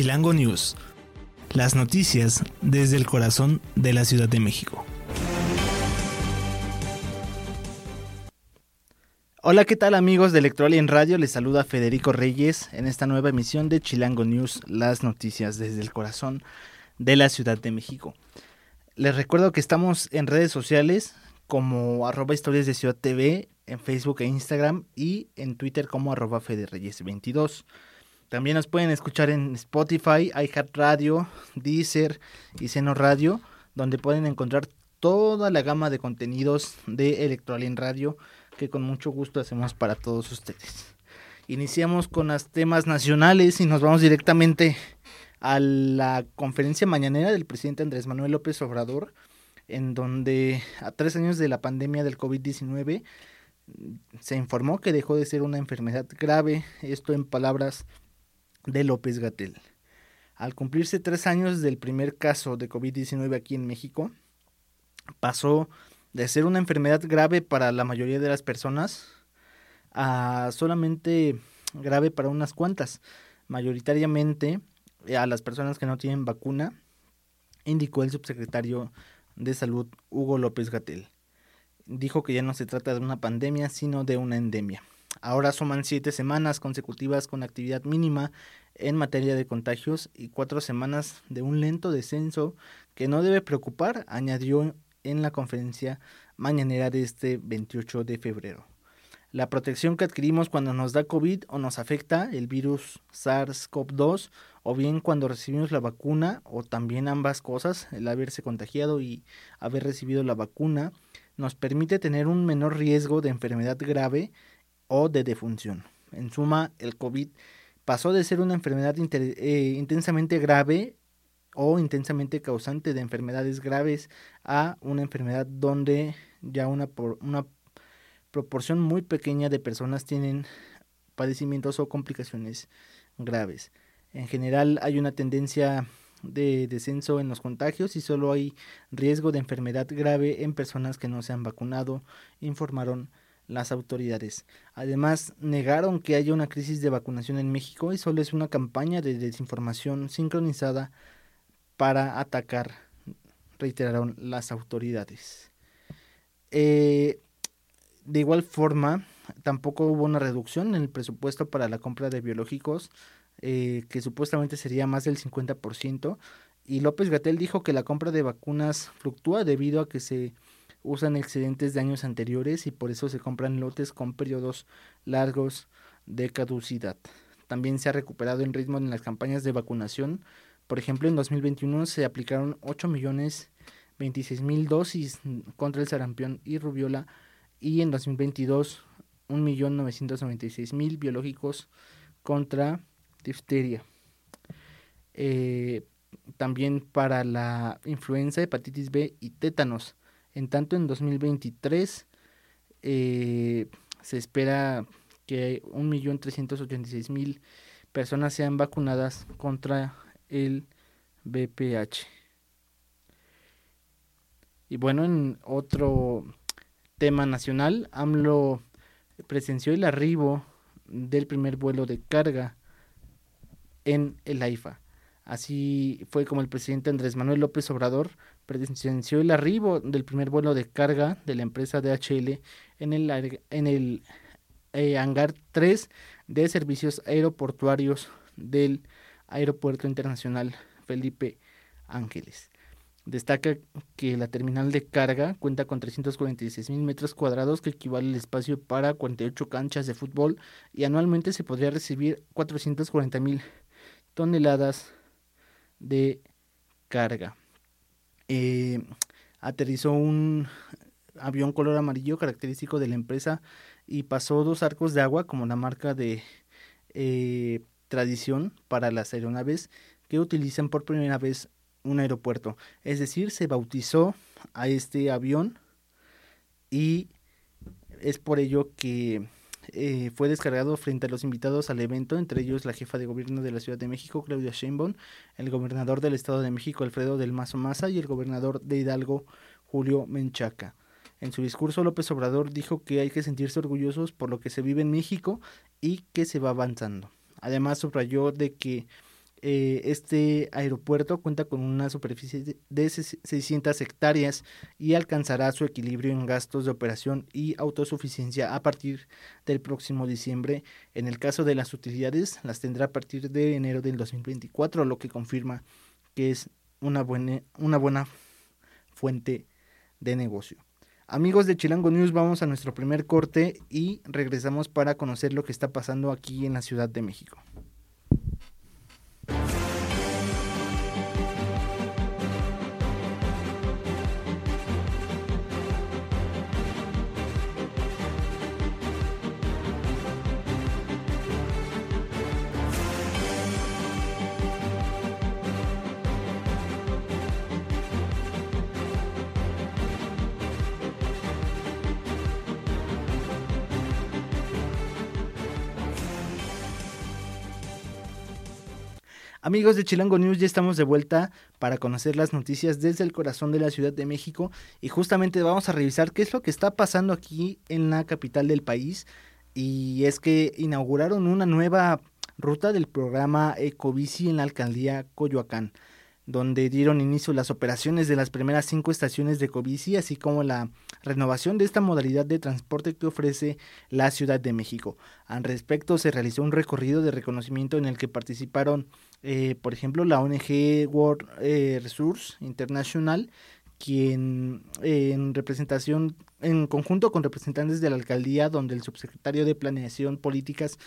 Chilango News. Las noticias desde el corazón de la Ciudad de México. Hola, ¿qué tal amigos de en Radio? Les saluda Federico Reyes en esta nueva emisión de Chilango News, las noticias desde el corazón de la Ciudad de México. Les recuerdo que estamos en redes sociales como arroba historias de Ciudad TV, en Facebook e Instagram y en Twitter como arroba federreyes22. También nos pueden escuchar en Spotify, iHeartRadio, Deezer y Seno Radio, donde pueden encontrar toda la gama de contenidos de Electroalien Radio que con mucho gusto hacemos para todos ustedes. Iniciamos con los temas nacionales y nos vamos directamente a la conferencia mañanera del presidente Andrés Manuel López Obrador, en donde a tres años de la pandemia del COVID-19 se informó que dejó de ser una enfermedad grave, esto en palabras de López Gatel. Al cumplirse tres años del primer caso de COVID-19 aquí en México, pasó de ser una enfermedad grave para la mayoría de las personas a solamente grave para unas cuantas, mayoritariamente eh, a las personas que no tienen vacuna, indicó el subsecretario de Salud Hugo López Gatel. Dijo que ya no se trata de una pandemia, sino de una endemia. Ahora suman siete semanas consecutivas con actividad mínima en materia de contagios y cuatro semanas de un lento descenso que no debe preocupar, añadió en la conferencia mañanera de este 28 de febrero. La protección que adquirimos cuando nos da COVID o nos afecta el virus SARS-CoV-2 o bien cuando recibimos la vacuna o también ambas cosas, el haberse contagiado y haber recibido la vacuna, nos permite tener un menor riesgo de enfermedad grave o de defunción. En suma, el COVID pasó de ser una enfermedad eh, intensamente grave o intensamente causante de enfermedades graves a una enfermedad donde ya una, una proporción muy pequeña de personas tienen padecimientos o complicaciones graves. En general hay una tendencia de descenso en los contagios y solo hay riesgo de enfermedad grave en personas que no se han vacunado, informaron las autoridades. Además, negaron que haya una crisis de vacunación en México y solo es una campaña de desinformación sincronizada para atacar, reiteraron las autoridades. Eh, de igual forma, tampoco hubo una reducción en el presupuesto para la compra de biológicos, eh, que supuestamente sería más del 50%, y López Gatel dijo que la compra de vacunas fluctúa debido a que se usan excedentes de años anteriores y por eso se compran lotes con periodos largos de caducidad. También se ha recuperado el ritmo en las campañas de vacunación por ejemplo, en 2021 se aplicaron 8 millones 26 mil dosis contra el sarampión y rubiola y en 2022 1.996.000 biológicos contra difteria. Eh, también para la influenza, hepatitis B y tétanos. En tanto, en 2023 eh, se espera que 1.386.000 personas sean vacunadas contra el BPH. Y bueno, en otro tema nacional, AMLO presenció el arribo del primer vuelo de carga en el AIFA. Así fue como el presidente Andrés Manuel López Obrador presenció el arribo del primer vuelo de carga de la empresa DHL en el, en el eh, hangar 3 de servicios aeroportuarios del Aeropuerto Internacional Felipe Ángeles. Destaca que la terminal de carga cuenta con 346 mil metros cuadrados que equivale al espacio para 48 canchas de fútbol y anualmente se podría recibir 440 mil toneladas de carga. Eh, aterrizó un avión color amarillo característico de la empresa y pasó dos arcos de agua como la marca de eh, tradición para las aeronaves que utilizan por primera vez un aeropuerto. Es decir, se bautizó a este avión y es por ello que eh, fue descargado frente a los invitados al evento, entre ellos la jefa de gobierno de la Ciudad de México, Claudia Sheinbaum, el gobernador del Estado de México, Alfredo del Mazo Maza, y el gobernador de Hidalgo, Julio Menchaca. En su discurso, López Obrador dijo que hay que sentirse orgullosos por lo que se vive en México y que se va avanzando. Además, subrayó de que eh, este aeropuerto cuenta con una superficie de 600 hectáreas y alcanzará su equilibrio en gastos de operación y autosuficiencia a partir del próximo diciembre. En el caso de las utilidades, las tendrá a partir de enero del 2024, lo que confirma que es una buena, una buena fuente de negocio. Amigos de Chilango News, vamos a nuestro primer corte y regresamos para conocer lo que está pasando aquí en la Ciudad de México. Amigos de Chilango News, ya estamos de vuelta para conocer las noticias desde el corazón de la Ciudad de México y justamente vamos a revisar qué es lo que está pasando aquí en la capital del país y es que inauguraron una nueva ruta del programa Ecobici en la alcaldía Coyoacán donde dieron inicio las operaciones de las primeras cinco estaciones de Covici, así como la renovación de esta modalidad de transporte que ofrece la Ciudad de México. Al respecto, se realizó un recorrido de reconocimiento en el que participaron, eh, por ejemplo, la ONG World eh, Resource International, quien en representación, en conjunto con representantes de la alcaldía, donde el subsecretario de Planeación, Políticas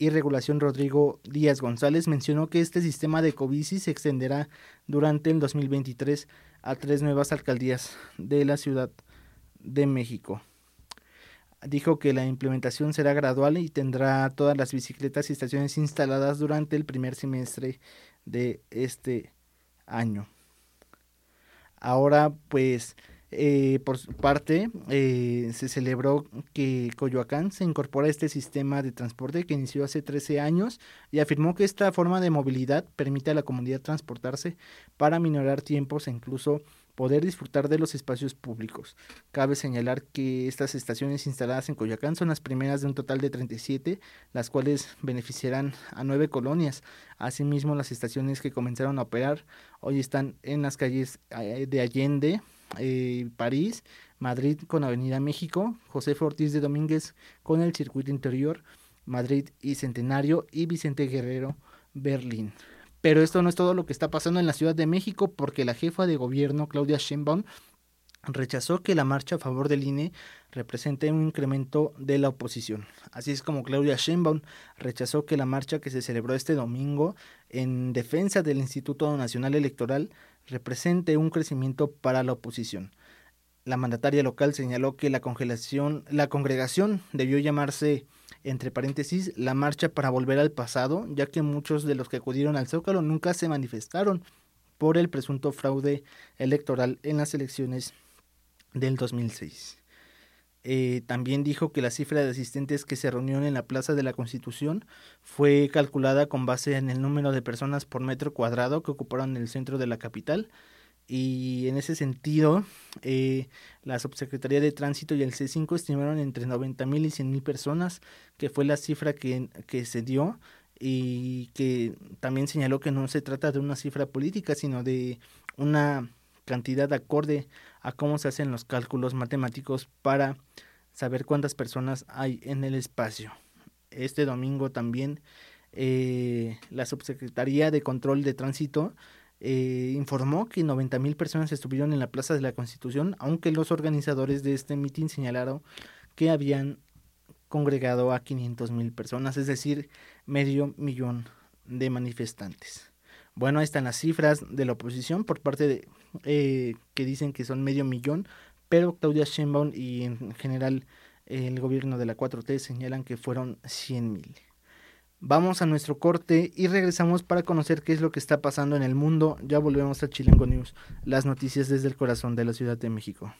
y Regulación Rodrigo Díaz González mencionó que este sistema de Covici se extenderá durante el 2023 a tres nuevas alcaldías de la Ciudad de México. Dijo que la implementación será gradual y tendrá todas las bicicletas y estaciones instaladas durante el primer semestre de este año. Ahora pues eh, por su parte, eh, se celebró que Coyoacán se incorpora a este sistema de transporte que inició hace 13 años y afirmó que esta forma de movilidad permite a la comunidad transportarse para minorar tiempos e incluso poder disfrutar de los espacios públicos. Cabe señalar que estas estaciones instaladas en Coyoacán son las primeras de un total de 37, las cuales beneficiarán a nueve colonias. Asimismo, las estaciones que comenzaron a operar hoy están en las calles eh, de Allende, eh, París, Madrid con Avenida México, José Ortiz de Domínguez con el Circuito Interior, Madrid y Centenario y Vicente Guerrero, Berlín. Pero esto no es todo lo que está pasando en la Ciudad de México porque la jefa de gobierno, Claudia Sheinbaum, rechazó que la marcha a favor del INE represente un incremento de la oposición. Así es como Claudia Sheinbaum rechazó que la marcha que se celebró este domingo en defensa del Instituto Nacional Electoral represente un crecimiento para la oposición. La mandataria local señaló que la congelación, la congregación debió llamarse entre paréntesis la marcha para volver al pasado, ya que muchos de los que acudieron al Zócalo nunca se manifestaron por el presunto fraude electoral en las elecciones del 2006. Eh, también dijo que la cifra de asistentes que se reunieron en la Plaza de la Constitución fue calculada con base en el número de personas por metro cuadrado que ocuparon el centro de la capital. Y en ese sentido, eh, la Subsecretaría de Tránsito y el C5 estimaron entre 90 mil y 100 mil personas, que fue la cifra que, que se dio y que también señaló que no se trata de una cifra política, sino de una cantidad acorde a cómo se hacen los cálculos matemáticos para saber cuántas personas hay en el espacio. Este domingo también eh, la Subsecretaría de Control de Tránsito eh, informó que 90 mil personas estuvieron en la Plaza de la Constitución, aunque los organizadores de este mitin señalaron que habían congregado a 500 mil personas, es decir, medio millón de manifestantes. Bueno, ahí están las cifras de la oposición por parte de eh, que dicen que son medio millón, pero Claudia Sheinbaum y en general el gobierno de la 4T señalan que fueron 100 mil. Vamos a nuestro corte y regresamos para conocer qué es lo que está pasando en el mundo. Ya volvemos a Chilengo News, las noticias desde el corazón de la Ciudad de México.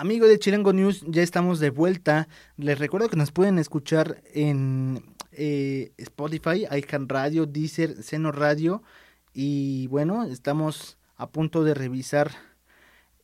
Amigo de Chilango News, ya estamos de vuelta. Les recuerdo que nos pueden escuchar en eh, Spotify, iCan Radio, Deezer, Seno Radio. Y bueno, estamos a punto de revisar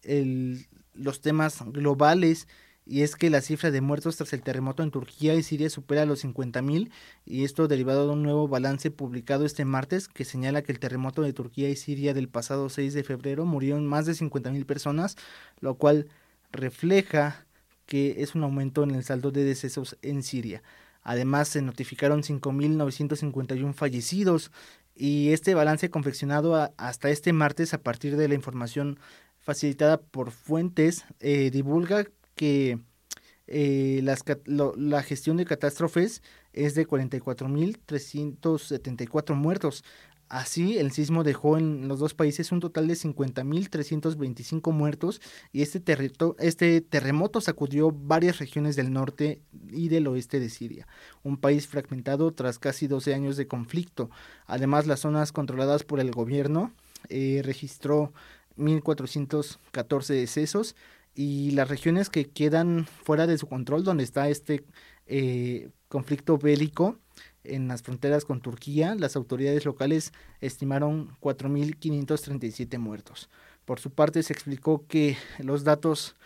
los temas globales y es que la cifra de muertos tras el terremoto en Turquía y Siria supera los 50.000 y esto derivado de un nuevo balance publicado este martes que señala que el terremoto de Turquía y Siria del pasado 6 de febrero murieron más de 50.000 personas, lo cual refleja que es un aumento en el saldo de decesos en Siria. Además, se notificaron 5.951 fallecidos y este balance confeccionado hasta este martes a partir de la información facilitada por fuentes eh, divulga que eh, la gestión de catástrofes es de 44.374 muertos. Así, el sismo dejó en los dos países un total de 50.325 muertos y este, este terremoto sacudió varias regiones del norte y del oeste de Siria, un país fragmentado tras casi 12 años de conflicto. Además, las zonas controladas por el gobierno eh, registró 1.414 decesos y las regiones que quedan fuera de su control, donde está este eh, conflicto bélico en las fronteras con Turquía, las autoridades locales estimaron 4.537 muertos. Por su parte, se explicó que los datos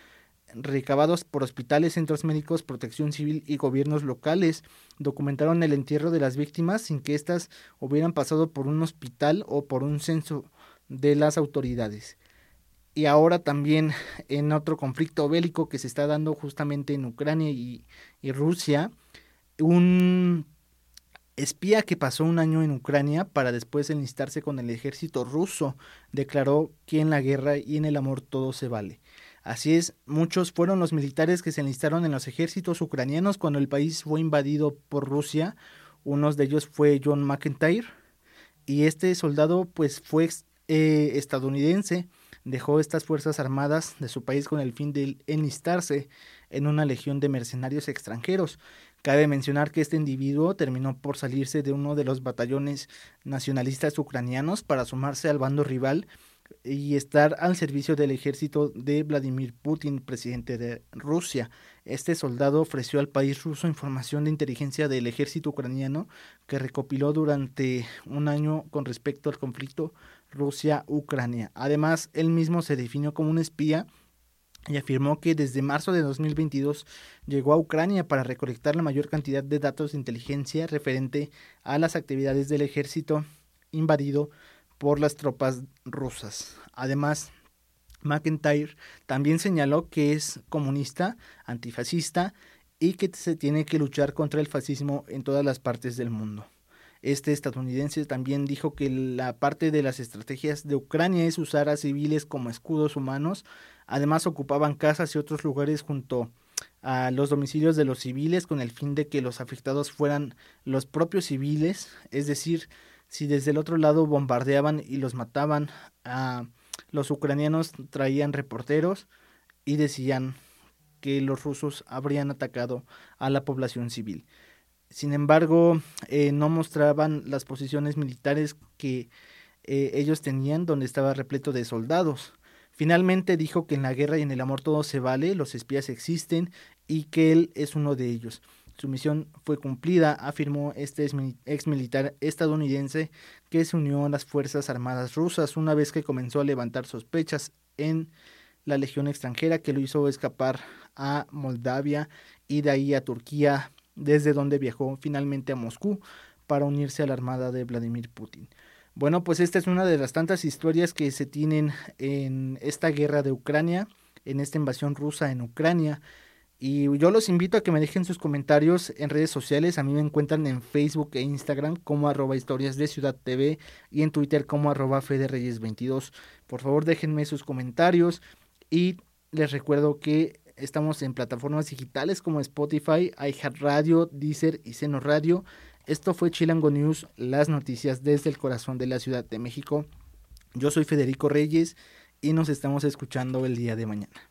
recabados por hospitales, centros médicos, protección civil y gobiernos locales documentaron el entierro de las víctimas sin que éstas hubieran pasado por un hospital o por un censo de las autoridades y ahora también en otro conflicto bélico que se está dando justamente en Ucrania y, Rusia, un espía que pasó un año en Ucrania para después enlistarse con el ejército ruso declaró que en la guerra y en el amor todo se vale. Así es, muchos fueron los militares que se enlistaron en los ejércitos ucranianos cuando el país fue invadido por Rusia. Uno de ellos fue John McIntyre y este soldado pues fue eh, estadounidense dejó estas fuerzas armadas de su país con el fin de enlistarse en una legión de mercenarios extranjeros. Cabe mencionar que este individuo terminó por salirse de uno de los batallones nacionalistas ucranianos para sumarse al bando rival y estar al servicio del ejército de Vladimir Putin, presidente de Rusia. Este soldado ofreció al país ruso información de inteligencia del ejército ucraniano que recopiló durante un año con respecto al conflicto Rusia-Ucrania. Además, él mismo se definió como un espía y afirmó que desde marzo de 2022 llegó a Ucrania para recolectar la mayor cantidad de datos de inteligencia referente a las actividades del ejército invadido por las tropas rusas. Además, McIntyre también señaló que es comunista, antifascista y que se tiene que luchar contra el fascismo en todas las partes del mundo. Este estadounidense también dijo que la parte de las estrategias de Ucrania es usar a civiles como escudos humanos. Además ocupaban casas y otros lugares junto a los domicilios de los civiles con el fin de que los afectados fueran los propios civiles, es decir, si desde el otro lado bombardeaban y los mataban, los ucranianos traían reporteros y decían que los rusos habrían atacado a la población civil. Sin embargo, eh, no mostraban las posiciones militares que eh, ellos tenían donde estaba repleto de soldados. Finalmente dijo que en la guerra y en el amor todo se vale, los espías existen y que él es uno de ellos. Su misión fue cumplida, afirmó este ex militar estadounidense que se unió a las Fuerzas Armadas rusas una vez que comenzó a levantar sospechas en la Legión extranjera que lo hizo escapar a Moldavia y de ahí a Turquía desde donde viajó finalmente a Moscú para unirse a la armada de Vladimir Putin. Bueno, pues esta es una de las tantas historias que se tienen en esta guerra de Ucrania, en esta invasión rusa en Ucrania. Y yo los invito a que me dejen sus comentarios en redes sociales. A mí me encuentran en Facebook e Instagram como arroba historias de Ciudad TV y en Twitter como arroba Reyes 22 Por favor déjenme sus comentarios y les recuerdo que Estamos en plataformas digitales como Spotify, iHeartRadio, Deezer y Seno Radio. Esto fue Chilango News, las noticias desde el corazón de la Ciudad de México. Yo soy Federico Reyes y nos estamos escuchando el día de mañana.